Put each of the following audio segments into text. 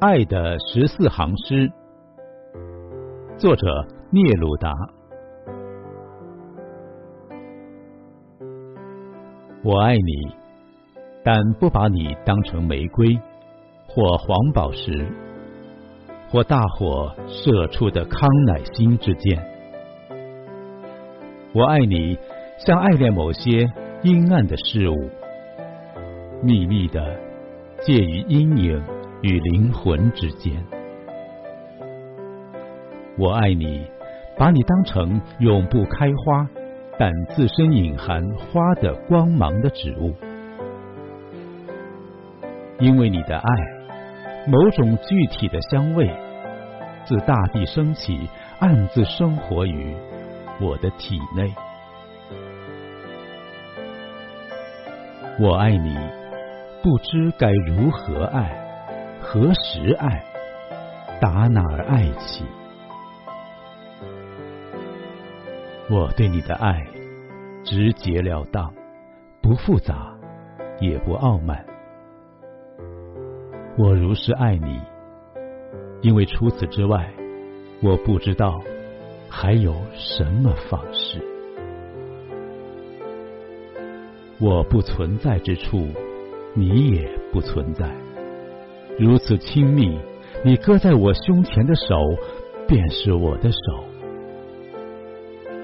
爱的十四行诗，作者聂鲁达。我爱你，但不把你当成玫瑰或黄宝石或大火射出的康乃馨之箭。我爱你，像爱恋某些阴暗的事物，秘密的介于阴影与灵魂之间。我爱你，把你当成永不开花。但自身隐含花的光芒的植物，因为你的爱，某种具体的香味自大地升起，暗自生活于我的体内。我爱你，不知该如何爱，何时爱，打哪儿爱起。我对你的爱直截了当，不复杂，也不傲慢。我如是爱你，因为除此之外，我不知道还有什么方式。我不存在之处，你也不存在。如此亲密，你搁在我胸前的手，便是我的手。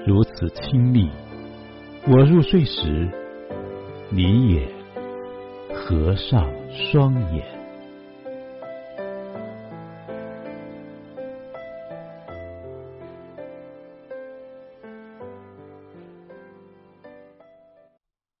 如此亲密，我入睡时，你也合上双眼。